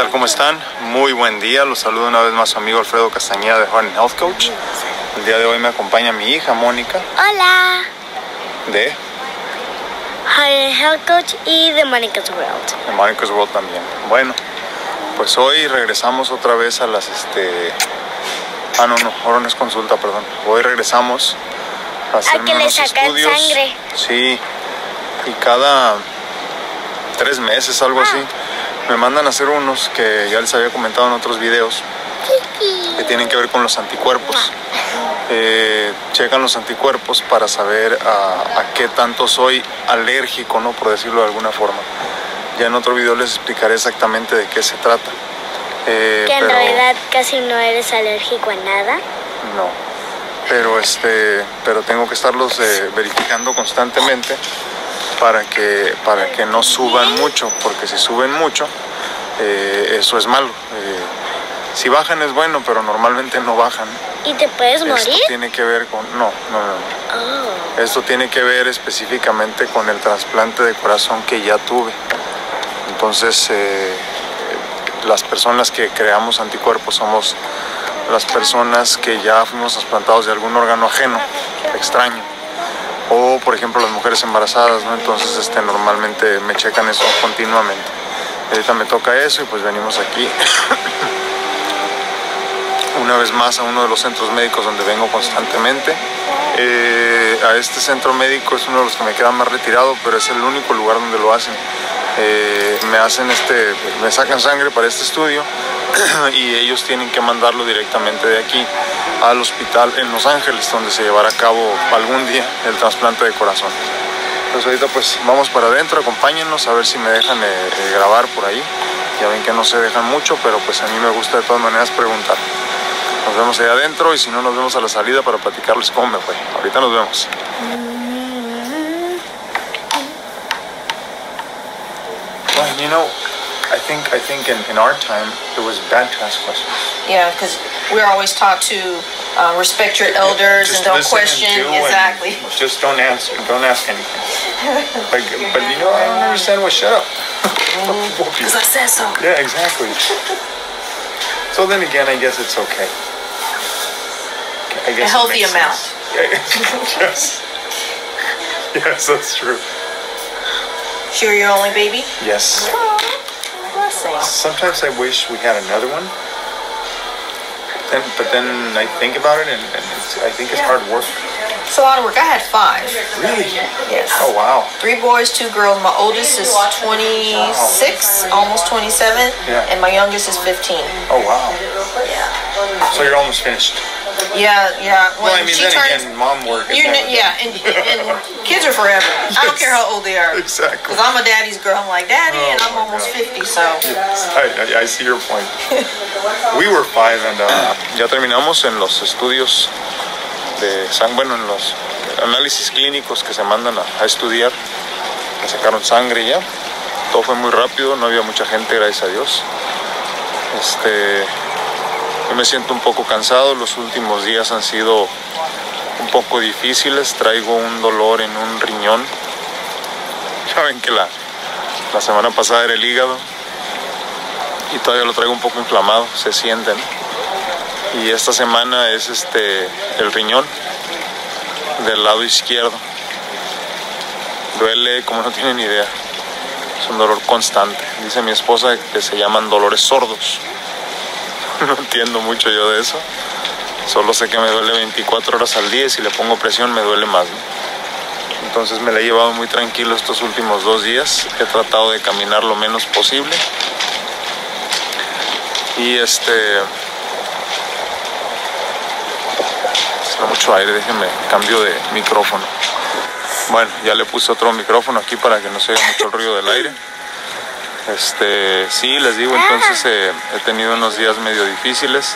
tal? ¿Cómo están? Muy buen día. Los saludo una vez más su amigo Alfredo Castañeda de and Health Coach. El día de hoy me acompaña mi hija Mónica Hola, de, Heart Health Coach y de Monica's World. de Monica's World también. Bueno, pues hoy regresamos otra vez a las este. Ah, no, no, ahora no es consulta, perdón. Hoy regresamos a hacerme que le unos sacan estudios. sangre. Sí, y cada tres meses, algo así, me mandan a hacer unos que ya les había comentado en otros videos que tienen que ver con los anticuerpos. Eh, checan los anticuerpos para saber a, a qué tanto soy alérgico, ¿no? Por decirlo de alguna forma. Ya en otro video les explicaré exactamente de qué se trata. Eh, Que en pero- realidad casi no eres alérgico a nada. no. Pero este, pero tengo que estarlos eh, verificando constantemente para que para que no suban mucho, porque si suben mucho, eh, eso es malo. Eh, si bajan es bueno, pero normalmente no bajan. ¿Y te puedes Esto morir? tiene que ver con no, no, no. no. Oh. Esto tiene que ver específicamente con el trasplante de corazón que ya tuve. Entonces, eh, las personas que creamos anticuerpos somos las personas que ya fuimos trasplantados de algún órgano ajeno, extraño. O, por ejemplo, las mujeres embarazadas, ¿no? Entonces, este, normalmente me checan eso continuamente. Ahorita me toca eso y pues venimos aquí una vez más a uno de los centros médicos donde vengo constantemente. Eh, a este centro médico es uno de los que me queda más retirado, pero es el único lugar donde lo hacen. Eh, me hacen este, me sacan sangre para este estudio y ellos tienen que mandarlo directamente de aquí al hospital en Los Ángeles, donde se llevará a cabo algún día el trasplante de corazón. Pues ahorita pues vamos para adentro, acompáñennos a ver si me dejan eh, eh, grabar por ahí. Ya ven que no se dejan mucho, pero pues a mí me gusta de todas maneras preguntar. Nos vemos ahí adentro y si no nos vemos a la salida para platicarles cómo me fue. Ahorita nos vemos. Well, you I think I think in, in our time it was bad to ask questions. Yeah, because we're always taught to uh, respect your elders Just and don't listen question. do exactly. just don't answer. Don't ask anything. Like, but you know, I don't understand what shut up. Because I said so. Yeah, exactly. So then again, I guess it's okay. I guess A healthy amount. yes. Yes, that's true. Sure, you're only baby. Yes. Sometimes I wish we had another one. Then, but then I think about it, and, and it's, I think it's hard work. It's a lot of work. I had five. Really? Yes. Oh wow. Three boys, two girls. My oldest is 26, almost 27, Yeah. and my youngest is 15. Oh wow. Yeah. So you're almost finished. Yeah, yeah. When Well, I mean, she then turns, again, mom work. you yeah, and, and kids are forever. I don't care how old they are. Exactly. Because I'm a daddy's girl. I'm like, daddy, Oh, and I'm almost God. 50, so. I, I, I see your point. We were five and uh, ya terminamos en los estudios de sangre, bueno, en los análisis clínicos que se mandan a, a estudiar. Me sacaron sangre ya. Todo fue muy rápido, no había mucha gente, gracias a Dios. Este, yo me siento un poco cansado, los últimos días han sido un poco difíciles, traigo un dolor en un riñón. Ya ven que la, la semana pasada era el hígado y todavía lo traigo un poco inflamado, se sienten. Y esta semana es este el riñón del lado izquierdo. Duele como no tienen idea. Es un dolor constante. Dice mi esposa que se llaman dolores sordos. No entiendo mucho yo de eso. Solo sé que me duele 24 horas al día y si le pongo presión me duele más. Entonces me la he llevado muy tranquilo estos últimos dos días. He tratado de caminar lo menos posible. Y este. Está mucho aire, déjenme cambio de micrófono. Bueno, ya le puse otro micrófono aquí para que no se oiga mucho el ruido del aire. Este, sí, les digo, entonces eh, he tenido unos días medio difíciles.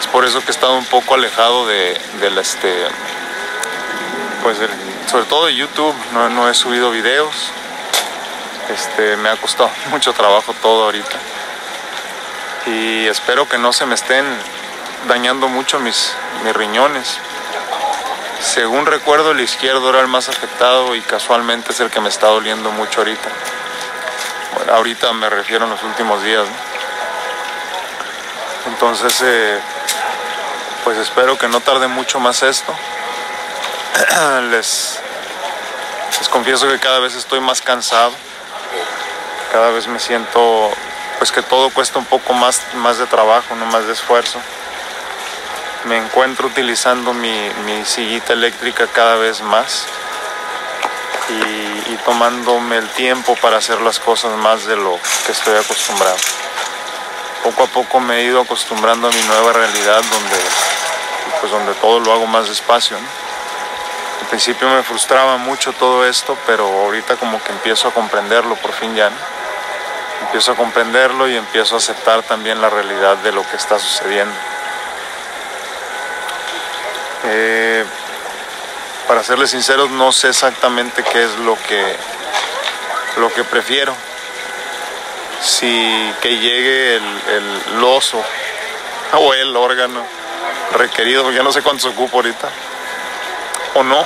Es por eso que he estado un poco alejado de, del este, pues sobre todo de YouTube. No, no he subido videos. Este, me ha costado mucho trabajo todo ahorita. Y espero que no se me estén dañando mucho mis, mis riñones. Según recuerdo, el izquierdo era el más afectado y casualmente es el que me está doliendo mucho ahorita. Ahorita me refiero en los últimos días. Entonces, eh, pues espero que no tarde mucho más esto. les, les confieso que cada vez estoy más cansado. Cada vez me siento pues que todo cuesta un poco más, más de trabajo, no más de esfuerzo. Me encuentro utilizando mi, mi sillita eléctrica cada vez más y tomándome el tiempo para hacer las cosas más de lo que estoy acostumbrado. Poco a poco me he ido acostumbrando a mi nueva realidad donde, pues donde todo lo hago más despacio. ¿no? Al principio me frustraba mucho todo esto, pero ahorita como que empiezo a comprenderlo por fin ya. Empiezo a comprenderlo y empiezo a aceptar también la realidad de lo que está sucediendo. Eh, para serles sinceros, no sé exactamente qué es lo que, lo que prefiero. Si que llegue el, el oso o el órgano requerido, ya no sé cuánto se ocupa ahorita, o no,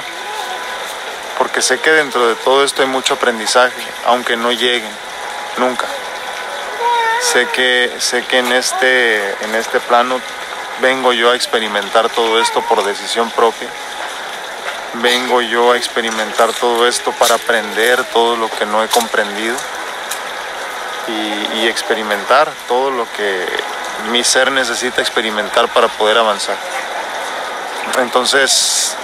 porque sé que dentro de todo esto hay mucho aprendizaje, aunque no lleguen, nunca. Sé que, sé que en, este, en este plano vengo yo a experimentar todo esto por decisión propia. Vengo yo a experimentar todo esto para aprender todo lo que no he comprendido y, experimentar todo lo que mi ser necesita experimentar para poder avanzar. Entonces,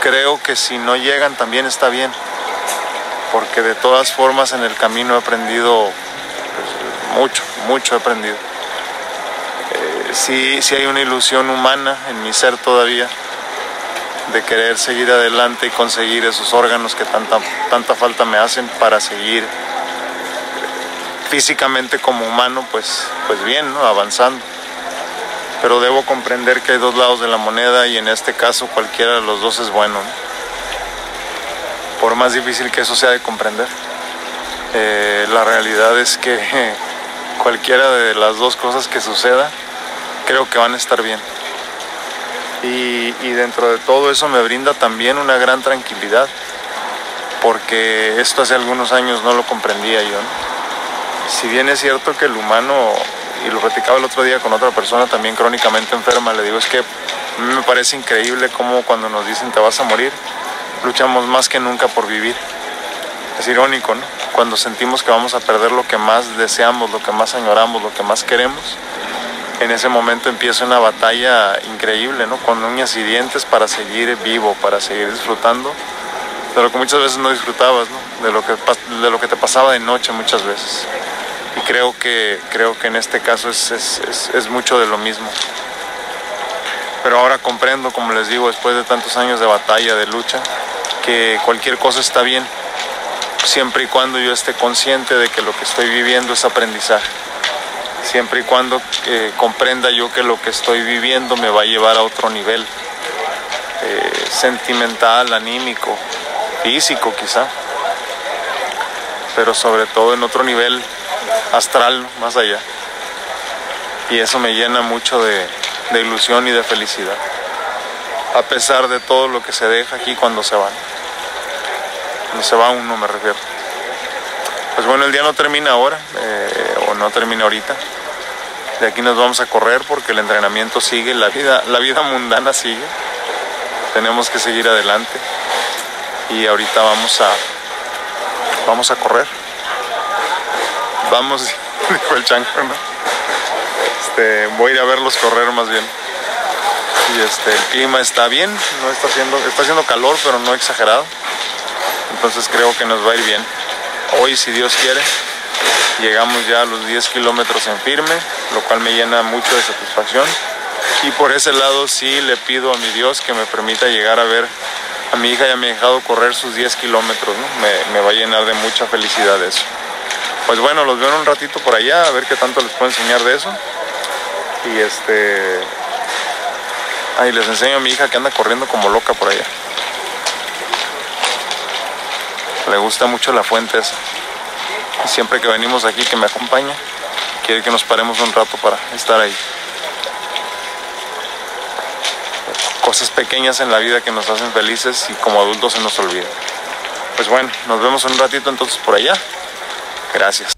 creo que si no llegan también está bien, porque de todas formas en el camino he aprendido pues, mucho, mucho he aprendido. Eh, sí, sí hay una ilusión humana en mi ser todavía de querer seguir adelante y conseguir esos órganos que tanta, tanta falta me hacen para seguir físicamente como humano, pues, pues bien, ¿no? avanzando. Pero debo comprender que hay dos lados de la moneda y en este caso cualquiera de los dos es bueno. ¿no? Por más difícil que eso sea de comprender. Eh, la realidad es que cualquiera de las dos cosas que suceda, creo que van a estar bien. Y, dentro de todo eso me brinda también una gran tranquilidad, porque esto hace algunos años no lo comprendía yo. Si bien es cierto que el humano, y lo platicaba el otro día con otra persona también crónicamente enferma, le digo, es que a mí me parece increíble cómo cuando nos dicen te vas a morir, luchamos más que nunca por vivir. Es irónico, ¿no? Cuando sentimos que vamos a perder lo que más deseamos, lo que más añoramos, lo que más queremos, en ese momento empieza una batalla increíble, ¿no? Con uñas y dientes para seguir vivo, para seguir disfrutando de lo que muchas veces no disfrutabas, ¿no? De lo que, de lo que te pasaba de noche muchas veces. Y creo que, creo que en este caso es, es, mucho de lo mismo. Pero ahora comprendo, como les digo, después de tantos años de batalla, de lucha, que cualquier cosa está bien, siempre y cuando yo esté consciente de que lo que estoy viviendo es aprendizaje siempre y cuando eh, comprenda yo que lo que estoy viviendo me va a llevar a otro nivel eh, sentimental, anímico, físico quizá, pero sobre todo en otro nivel astral, más allá. Y eso me llena mucho de, ilusión y de felicidad, a pesar de todo lo que se deja aquí cuando se van. Cuando se va uno me refiero. Pues bueno, el día no termina ahora, eh, o no termina ahorita. De aquí nos vamos a correr porque el entrenamiento sigue, la vida, la vida mundana sigue. Tenemos que seguir adelante. Y ahorita vamos a vamos a correr. Vamos, dijo el chanco, ¿no? Este, voy a ir a verlos correr más bien. Y este, el clima está bien, no está haciendo, está haciendo calor, pero no exagerado. Entonces creo que nos va a ir bien. Hoy, si Dios quiere, llegamos ya a los 10 kilómetros en firme, lo cual me llena mucho de satisfacción. Y por ese lado sí le pido a mi Dios que me permita llegar a ver a mi hija ya me ha dejado correr sus 10 kilómetros, ¿no? me, me, va a llenar de mucha felicidad eso. Pues bueno, los veo en un ratito por allá, a ver qué tanto les puedo enseñar de eso. Y este... Ahí les enseño a mi hija que anda corriendo como loca por allá. Le gusta mucho la fuente esa. Siempre que venimos aquí que me acompaña, quiere que nos paremos un rato para estar ahí. Cosas pequeñas en la vida que nos hacen felices y como adultos se nos olvida. Pues bueno, nos vemos un ratito entonces por allá. Gracias.